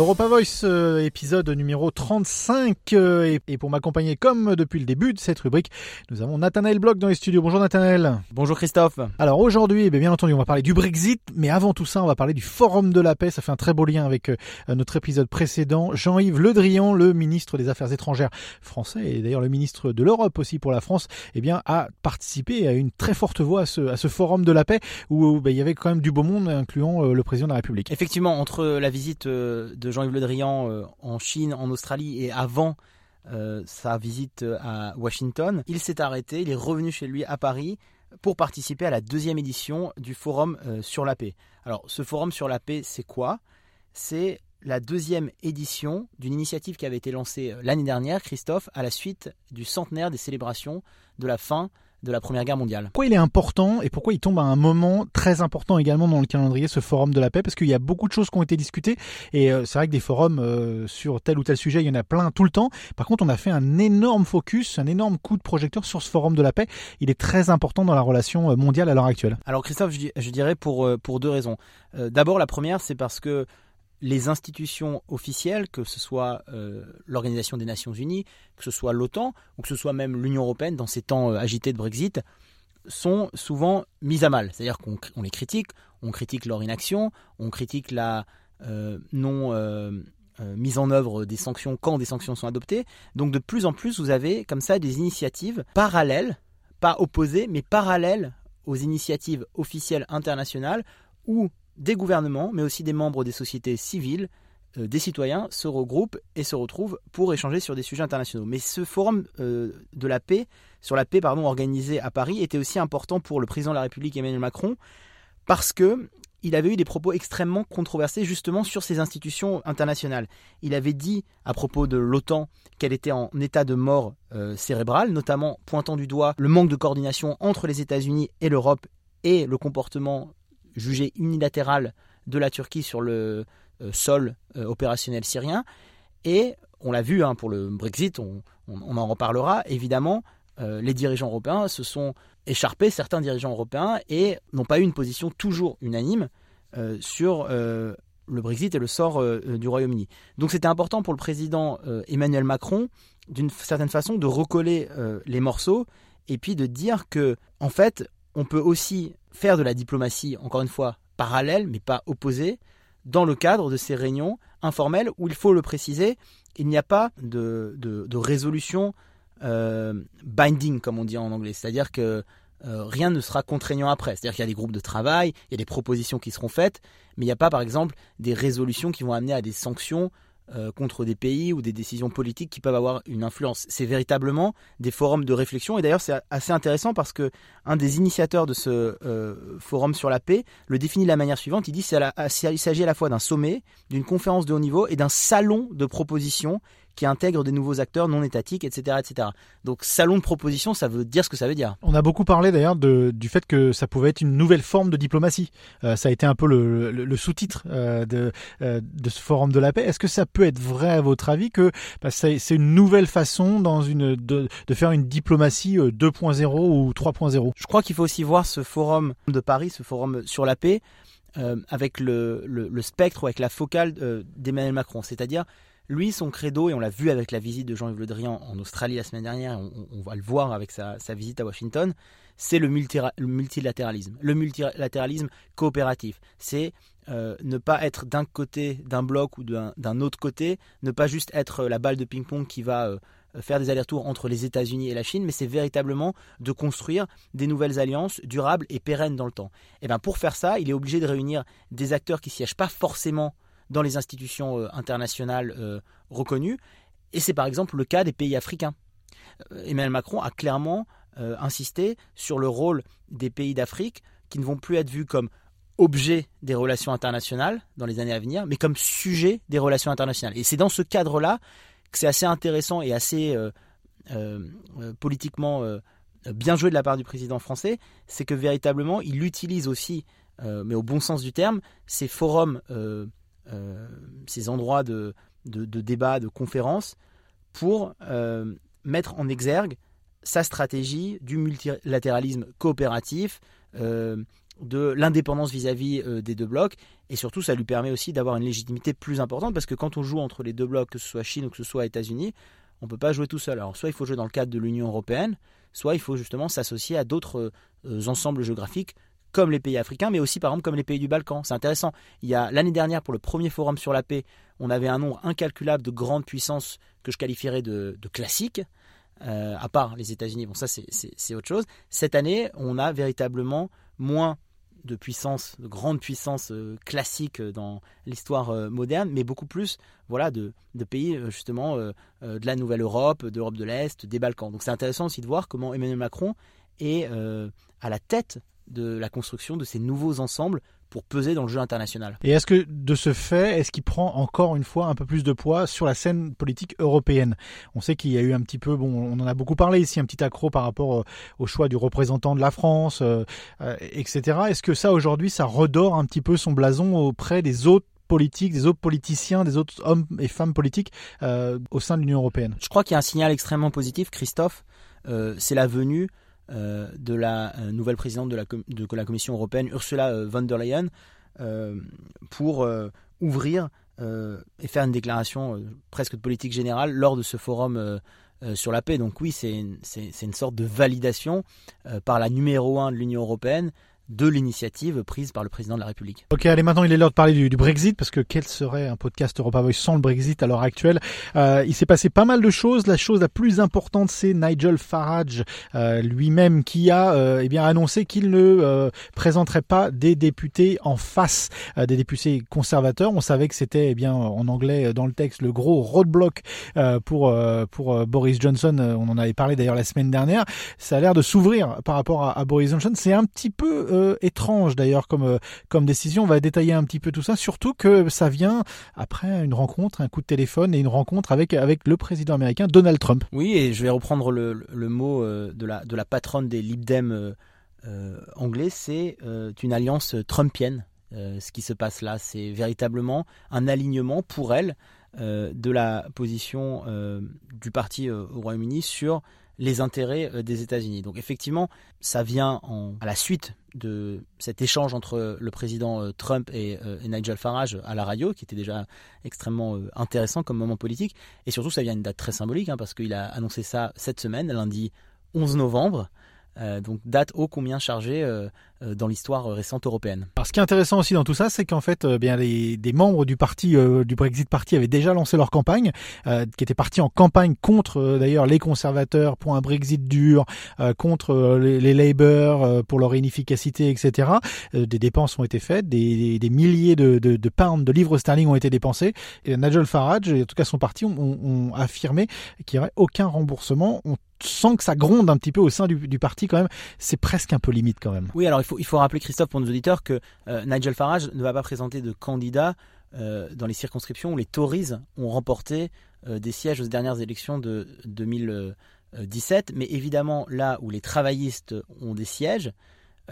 Europa Voice, euh, épisode numéro 35. euh, et, et pour m'accompagner comme depuis le début de cette rubrique, nous avons Nathanaël Bloch dans les studios. Bonjour Nathanaël. Bonjour Christophe. Alors aujourd'hui, eh bien, bien entendu, on va parler du Brexit, mais avant tout ça, on va parler du Forum de la paix. Ça fait un très beau lien avec euh, notre épisode précédent. Jean-Yves Le Drian, le ministre des Affaires étrangères français et d'ailleurs le ministre de l'Europe aussi pour la France, eh bien, a participé à une très forte voix à ce, à ce Forum de la paix où ben, il y avait quand même du beau monde, incluant euh, le président de la République. Effectivement, entre la visite euh, Jean-Yves Le Drian euh, en Chine, en Australie et avant euh, sa visite euh, à Washington, il s'est arrêté, il est revenu chez lui à Paris pour participer à la deuxième édition du Forum sur la paix. Alors, ce Forum sur la paix, c'est quoi? C'est la deuxième édition d'une initiative qui avait été lancée l'année dernière, Christophe, à la suite du centenaire des célébrations de la fin de la Première Guerre mondiale. Pourquoi il est important et pourquoi il tombe à un moment très important également dans le calendrier, ce forum de la paix? Parce qu'il y a beaucoup de choses qui ont été discutées et euh, c'est vrai que des forums euh, sur tel ou tel sujet, il y en a plein tout le temps. Par contre, on a fait un énorme focus, un énorme coup de projecteur sur ce forum de la paix. Il est très important dans la relation euh, mondiale à l'heure actuelle. Alors Christophe, je, di- je dirais pour, pour deux raisons. D'abord, la première, c'est parce que les institutions officielles, que ce soit euh, l'Organisation des Nations Unies, que ce soit l'OTAN, ou que ce soit même l'Union Européenne dans ces temps euh, agités de Brexit, sont souvent mises à mal. C'est-à-dire qu'on on les critique, on critique leur inaction, on critique la euh, non mise en œuvre des sanctions quand des sanctions sont adoptées. Donc de plus en plus, vous avez comme ça des initiatives parallèles, pas opposées, mais parallèles aux initiatives officielles internationales où des gouvernements, mais aussi des membres des sociétés civiles, euh, des citoyens se regroupent et se retrouvent pour échanger sur des sujets internationaux. Mais ce forum euh, de la paix, sur la paix pardon, organisé à Paris, était aussi important pour le président de la République Emmanuel Macron parce que il avait eu des propos extrêmement controversés justement sur ces institutions internationales. Il avait dit à propos de l'OTAN qu'elle était en état de mort euh, cérébrale, notamment pointant du doigt le manque de coordination entre les États-Unis et l'Europe et le comportement jugé unilatéral de la Turquie sur le euh, sol euh, opérationnel syrien. Et on l'a vu hein, pour le Brexit, on, en reparlera, évidemment, euh, les dirigeants européens se sont écharpés, certains dirigeants européens, et n'ont pas eu une position toujours unanime sur le Brexit et le sort du Royaume-Uni. Donc c'était important pour le président Emmanuel Macron, d'une certaine façon, de recoller les morceaux et puis de dire que, en fait, on peut aussi faire de la diplomatie, encore une fois, parallèle, mais pas opposée, dans le cadre de ces réunions informelles où il faut le préciser, il n'y a pas de, de- résolution euh, binding, comme on dit en anglais. C'est-à-dire que euh, rien ne sera contraignant après. C'est-à-dire qu'il y a des groupes de travail, il y a des propositions qui seront faites, mais il n'y a pas, par exemple, des résolutions qui vont amener à des sanctions euh, contre des pays ou des décisions politiques qui peuvent avoir une influence. C'est véritablement des forums de réflexion. Et d'ailleurs, c'est assez intéressant parce que un des initiateurs de ce euh, forum sur la paix le définit de la manière suivante. Il dit qu'il s'agit à la fois d'un sommet, d'une conférence de haut niveau et d'un salon de propositions qui intègre des nouveaux acteurs non étatiques, etc., etc. Donc, salon de proposition, ça veut dire ce que ça veut dire. On a beaucoup parlé d'ailleurs du fait que ça pouvait être une nouvelle forme de diplomatie. Euh, ça a été un peu le, le- le sous-titre euh, de, euh, de ce forum de la paix. Est-ce que ça peut être vrai à votre avis que bah, c'est une nouvelle façon dans une, de, de faire une diplomatie euh, 2.0 ou 3.0 Je crois qu'il faut aussi voir ce forum de Paris, ce forum sur la paix, euh, avec le, le- le spectre ou avec la focale euh, d'Emmanuel Macron. C'est-à-dire, lui, son credo, et on l'a vu avec la visite de Jean-Yves Le Drian en Australie la semaine dernière, on, on va le voir avec sa, visite à Washington, c'est le, multilatéralisme. Le multilatéralisme coopératif. C'est euh, ne pas être d'un côté d'un bloc ou d'un autre côté, ne pas juste être la balle de ping-pong qui va euh, faire des allers-retours entre les États-Unis et la Chine, mais c'est véritablement de construire des nouvelles alliances durables et pérennes dans le temps. Et bien pour faire ça, il est obligé de réunir des acteurs qui siègent pas forcément dans les institutions euh, internationales euh, reconnues. Et c'est par exemple le cas des pays africains. Euh, Emmanuel Macron a clairement insisté sur le rôle des pays d'Afrique qui ne vont plus être vus comme objet des relations internationales dans les années à venir, mais comme sujet des relations internationales. Et c'est dans ce cadre-là que c'est assez intéressant et assez politiquement bien joué de la part du président français, c'est que véritablement il utilise aussi, mais au bon sens du terme, ces forums, ces endroits de, de, de débat, de conférences, pour euh, mettre en exergue sa stratégie du multilatéralisme coopératif, euh, de l'indépendance vis-à-vis des deux blocs, et surtout ça lui permet aussi d'avoir une légitimité plus importante, parce que quand on joue entre les deux blocs, que ce soit Chine ou que ce soit États-Unis, on ne peut pas jouer tout seul. Alors soit il faut jouer dans le cadre de l'Union européenne, soit il faut justement s'associer à d'autres ensembles géographiques comme les pays africains, mais aussi par exemple comme les pays du Balkan. C'est intéressant. Il y a l'année dernière pour le premier forum sur la paix, on avait un nombre incalculable de grandes puissances que je qualifierais de, classiques. Euh, à part les États-Unis, bon ça c'est autre chose. Cette année, on a véritablement moins de puissances, de grandes puissances euh, classiques dans l'histoire euh, moderne, mais beaucoup plus voilà, de, pays justement de la Nouvelle Europe, d'Europe de l'Est, des Balkans. Donc c'est intéressant aussi de voir comment Emmanuel Macron est à la tête de la construction de ces nouveaux ensembles pour peser dans le jeu international. Et est-ce que de ce fait, est-ce qu'il prend encore une fois un peu plus de poids sur la scène politique européenne? On sait qu'il y a eu un petit peu, bon, on en a beaucoup parlé ici, un petit accro par rapport euh, au choix du représentant de la France, euh, euh, etc. Est-ce que ça aujourd'hui, ça redore un petit peu son blason auprès des autres politiques, des autres politiciens, des autres hommes et femmes politiques au sein de l'Union européenne? Je crois qu'il y a un signal extrêmement positif, Christophe. c'est la venue de la euh, nouvelle présidente de la, de la, Commission européenne, Ursula euh, von der Leyen, pour ouvrir et faire une déclaration presque de politique générale lors de ce forum sur la paix. Donc oui, c'est une, une, sorte de validation par la numéro 1 de l'Union européenne de l'initiative prise par le président de la République. Ok, allez, maintenant il est l'heure de parler du, Brexit, parce que quel serait un podcast Europa Voice sans le Brexit à l'heure actuelle? Euh, Il s'est passé pas mal de choses. La chose la plus importante, c'est Nigel Farage euh, lui-même qui a euh, eh bien annoncé qu'il ne euh, présenterait pas des députés en face euh, des députés conservateurs. On savait que c'était eh bien en anglais dans le texte le gros roadblock pour pour Boris Johnson. On en avait parlé d'ailleurs la semaine dernière. Ça a l'air de s'ouvrir par rapport à, à Boris Johnson. C'est un petit peu étrange d'ailleurs comme, euh, comme décision. On va détailler un petit peu tout ça, surtout que ça vient après une rencontre, un coup de téléphone et une rencontre avec, avec le président américain Donald Trump. Oui, et je vais reprendre le, le mot euh, de la, de la patronne des Lib Dem euh, anglais, c'est une alliance trumpienne. ce qui se passe là, c'est véritablement un alignement pour elle de la position du parti au Royaume-Uni sur les intérêts euh, des États-Unis. Donc effectivement, ça vient à la suite de cet échange entre le président euh, Trump euh, et, Nigel Farage à la radio, qui était déjà extrêmement intéressant comme moment politique. Et surtout, ça vient d'une date très symbolique, hein, parce qu'il a annoncé ça cette semaine, lundi 11 novembre. Donc date ô combien chargée euh, dans l'histoire récente européenne. Alors, ce qui est intéressant aussi dans tout ça, c'est qu'en fait, euh, bien les des membres du parti euh, du Brexit Party avaient déjà lancé leur campagne, qui était partie en campagne contre d'ailleurs les conservateurs pour un Brexit dur, contre les, les, Labour pour leur inefficacité, etc. des dépenses ont été faites, des, des milliers de, de, de, de livres sterling ont été dépensés. Et Nigel Farage, et en tout cas son parti, ont, ont affirmé qu'il n'y aurait aucun remboursement. Sent que ça gronde un petit peu au sein du, parti quand même. C'est presque un peu limite quand même. Oui, alors il il faut rappeler, Christophe, pour nos auditeurs, que euh, Nigel Farage ne va pas présenter de candidat euh, dans les circonscriptions où les Tories ont remporté euh, des sièges aux dernières élections de 2017. Mais évidemment, là où les travaillistes ont des sièges,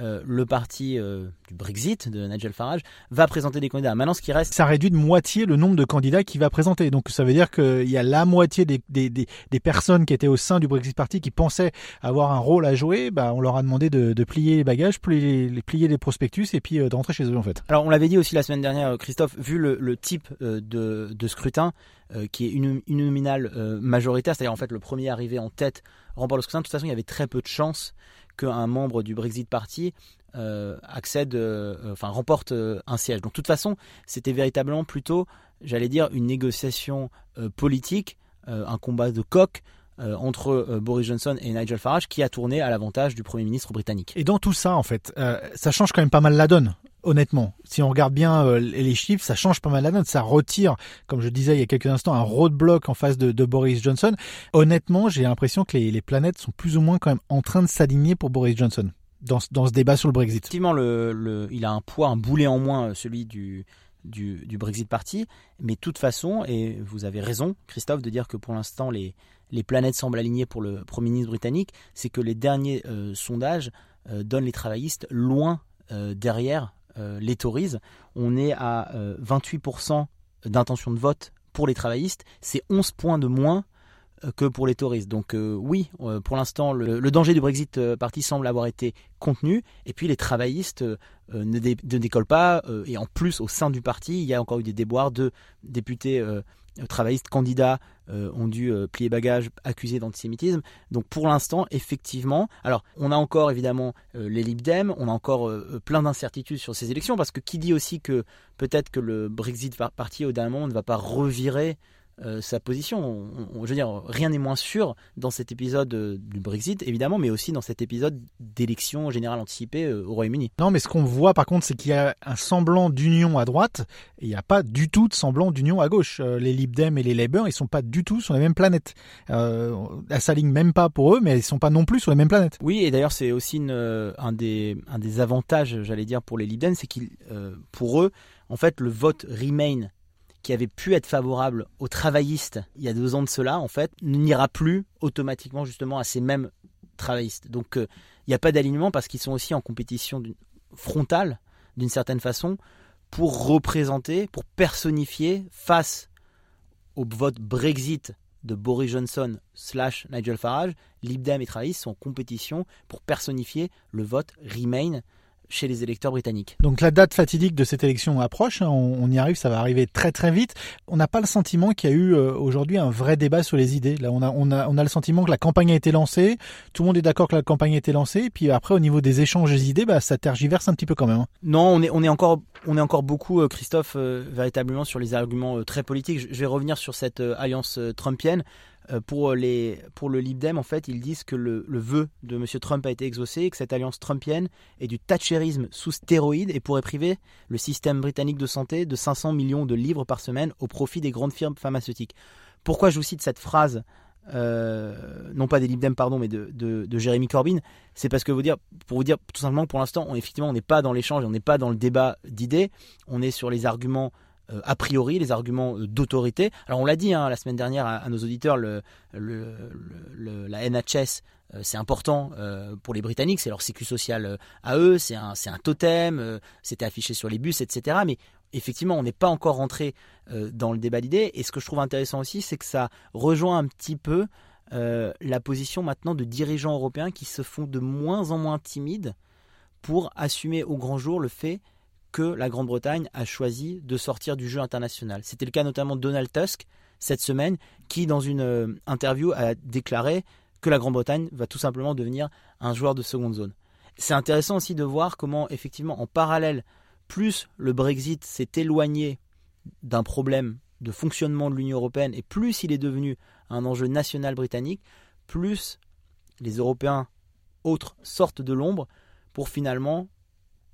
euh, le parti euh, du Brexit de Nigel Farage va présenter des candidats. Maintenant, ce qui reste, ça réduit de moitié le nombre de candidats qu'il va présenter. Donc, ça veut dire qu'il y a la moitié des, des, des, personnes qui étaient au sein du Brexit Party qui pensaient avoir un rôle à jouer. Bah, on leur a demandé de, de plier les bagages, plier les, plier les prospectus et puis euh, de rentrer chez eux en fait. Alors, on l'avait dit aussi la semaine dernière, Christophe, vu le, le type de, de, scrutin qui est une, une nominale majoritaire, c'est-à-dire en fait le premier arrivé en tête le scrutin. De toute façon, il y avait très peu de chances qu'un membre du Brexit Party euh, accède, euh, enfin remporte euh, un siège. Donc de toute façon, c'était véritablement plutôt, j'allais dire, une négociation politique, un combat de coq entre Boris Johnson et Nigel Farage qui a tourné à l'avantage du Premier ministre britannique. Et dans tout ça, en fait, ça change quand même pas mal la donne. Honnêtement, si on regarde bien les chiffres, ça change pas mal la donne. Ça retire, comme je disais il y a quelques instants, un roadblock en face de, Boris Johnson. Honnêtement, j'ai l'impression que les, planètes sont plus ou moins quand même en train de s'aligner pour Boris Johnson dans, dans ce débat sur le Brexit. Effectivement, il a un poids, un boulet en moins, euh, celui du, du, Brexit Party. Mais de toute façon, et vous avez raison, Christophe, de dire que pour l'instant, les, les planètes semblent alignées pour le Premier ministre britannique, c'est que les derniers euh, sondages euh, donnent les travaillistes loin derrière les Tories. On est à 28% d'intention de vote pour les travaillistes. C'est 11 points de moins que pour les touristes. Donc oui, pour l'instant, le, danger du Brexit parti semble avoir été contenu. Et puis les travaillistes ne, décollent pas. et en plus, au sein du parti, il y a encore eu des déboires de députés travaillistes candidats euh, ont dû euh, plier bagage accusés d'antisémitisme. Donc pour l'instant, effectivement, alors on a encore évidemment euh, les Libdem, on a encore plein d'incertitudes sur ces élections, parce que qui dit aussi que peut-être que le Brexit parti au dernier ne va pas revirer euh, sa position. je veux dire, rien n'est moins sûr dans cet épisode euh, du Brexit, évidemment, mais aussi dans cet épisode d'élection générale anticipée euh, au Royaume-Uni. Non, mais ce qu'on voit par contre, c'est qu'il y a un semblant d'union à droite et il n'y a pas du tout de semblant d'union à gauche. les Lib Dem et les Labour, ils sont pas du tout sur la même planète. Euh, elle s'aligne même pas pour eux, mais ils sont pas non plus sur la même planète. Oui, et d'ailleurs, c'est aussi un, des, un des avantages, j'allais dire, pour les Lib Dem, c'est qu'ils, pour eux, en fait, le vote Remain qui avait pu être favorable aux travaillistes il y a deux ans de cela, en fait, n'ira plus automatiquement justement à ces mêmes travaillistes. Donc euh, il n'y a pas d'alignement parce qu'ils sont aussi en compétition frontale, d'une certaine façon, pour représenter, pour personnifier face au vote Brexit de Boris Johnson slash Nigel Farage, Lib Dem et travaillistes sont en compétition pour personnifier le vote Remain chez les électeurs britanniques. Donc la date fatidique de cette élection approche, hein, on, y arrive, ça va arriver très très vite. On n'a pas le sentiment qu'il y a eu euh, aujourd'hui un vrai débat sur les idées. Là, on a, on, a, on a le sentiment que la campagne a été lancée, tout le monde est d'accord que la campagne a été lancée, et puis après au niveau des échanges des idées, bah, ça tergiverse un petit peu quand même. Hein. Non, on est, on est encore on est encore beaucoup, euh, Christophe, euh, véritablement sur les arguments très politiques. Je vais revenir sur cette alliance trumpienne. Euh, pour, les, pour le Lib Dem, en fait, ils disent que le, vœu de M. Trump a été exaucé et que cette alliance trumpienne est du thatcherisme sous stéroïde et pourrait priver le système britannique de santé de 500 millions de livres par semaine au profit des grandes firmes pharmaceutiques. Pourquoi je vous cite cette phrase euh, non pas des Lib Dem, pardon, mais de, de, Jérémy Corbyn, c'est parce que vous dire, pour vous dire tout simplement que pour l'instant, on, effectivement, on n'est pas dans l'échange, on n'est pas dans le débat d'idées, on est sur les arguments euh, a priori, les arguments euh, d'autorité. Alors on l'a dit hein, la semaine dernière à, nos auditeurs, la NHS, euh, c'est important pour les Britanniques, c'est leur sécu social à eux, c'est un, un, totem, c'était affiché sur les bus, etc. Mais effectivement, on n'est pas encore rentré dans le débat d'idées. Et ce que je trouve intéressant aussi, c'est que ça rejoint un petit peu la position maintenant de dirigeants européens qui se font de moins en moins timides pour assumer au grand jour le fait que la Grande-Bretagne a choisi de sortir du jeu international. C'était le cas notamment de Donald Tusk cette semaine, qui dans une euh, interview a déclaré que la Grande-Bretagne va tout simplement devenir un joueur de seconde zone. C'est intéressant aussi de voir comment effectivement en parallèle, plus le Brexit s'est éloigné d'un problème de fonctionnement de l'Union européenne et plus il est devenu un enjeu national britannique, plus les Européens autres sortent de l'ombre pour finalement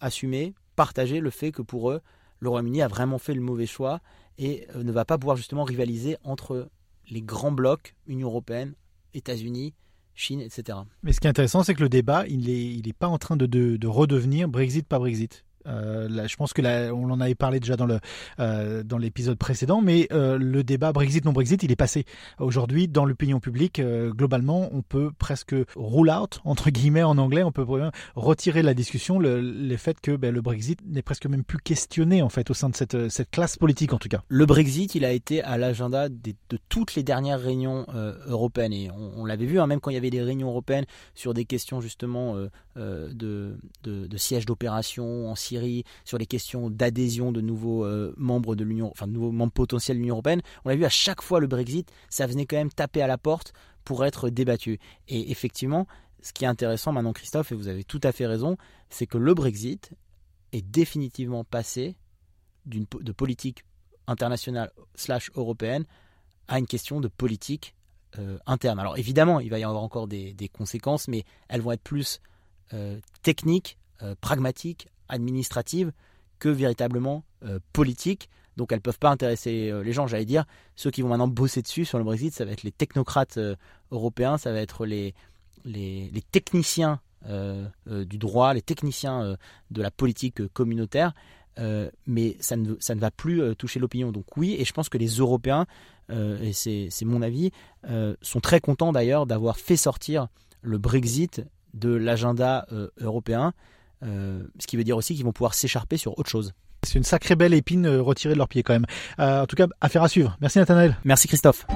assumer partager le fait que pour eux, le Royaume-Uni a vraiment fait le mauvais choix et euh, ne va pas pouvoir justement rivaliser entre les grands blocs, Union européenne, États-Unis, Chine, etc. Mais ce qui est intéressant, c'est que le débat, il n'est il est pas en train de, de redevenir Brexit pas Brexit. Euh, je pense que on en avait parlé déjà dans le euh, dans l'épisode précédent, mais euh, le débat Brexit non Brexit, il est passé. Aujourd'hui, dans l'opinion publique, globalement, on peut presque rule out entre guillemets en anglais, on peut retirer la discussion le, le fait que ben, le Brexit n'est presque même plus questionné en fait au sein de cette cette classe politique en tout cas. Le Brexit, il a été à l'agenda de toutes les dernières réunions européennes et on, l'avait vu hein, même quand il y avait des réunions européennes sur des questions justement de, de, de sièges d'opération en Syrie sur les questions d'adhésion de nouveaux euh, membres de l'Union, enfin de nouveaux membres potentiels de l'Union européenne. On l'a vu à chaque fois le Brexit, ça venait quand même taper à la porte pour être débattu. Et effectivement, ce qui est intéressant maintenant, Christophe, et vous avez tout à fait raison, c'est que le Brexit est définitivement passé d'une de politique internationale slash européenne à une question de politique euh, interne. Alors évidemment, il va y avoir encore des, conséquences, mais elles vont être plus euh, techniques, pragmatiques, administrative que véritablement euh, politique. Donc elles ne peuvent pas intéresser euh, les gens. J'allais dire, ceux qui vont maintenant bosser dessus sur le Brexit, ça va être les technocrates euh, européens, ça va être les, les, techniciens du droit, les techniciens de la politique communautaire. mais ça ne, ça ne va plus toucher l'opinion. Donc oui, et je pense que les Européens, et c'est mon avis, sont très contents d'ailleurs d'avoir fait sortir le Brexit de l'agenda européen. Euh, ce qui veut dire aussi qu'ils vont pouvoir s'écharper sur autre chose. C'est une sacrée belle épine euh, retirée de leur pied quand même. Euh, en tout cas, affaire à suivre. Merci Nathanaël. Merci Christophe.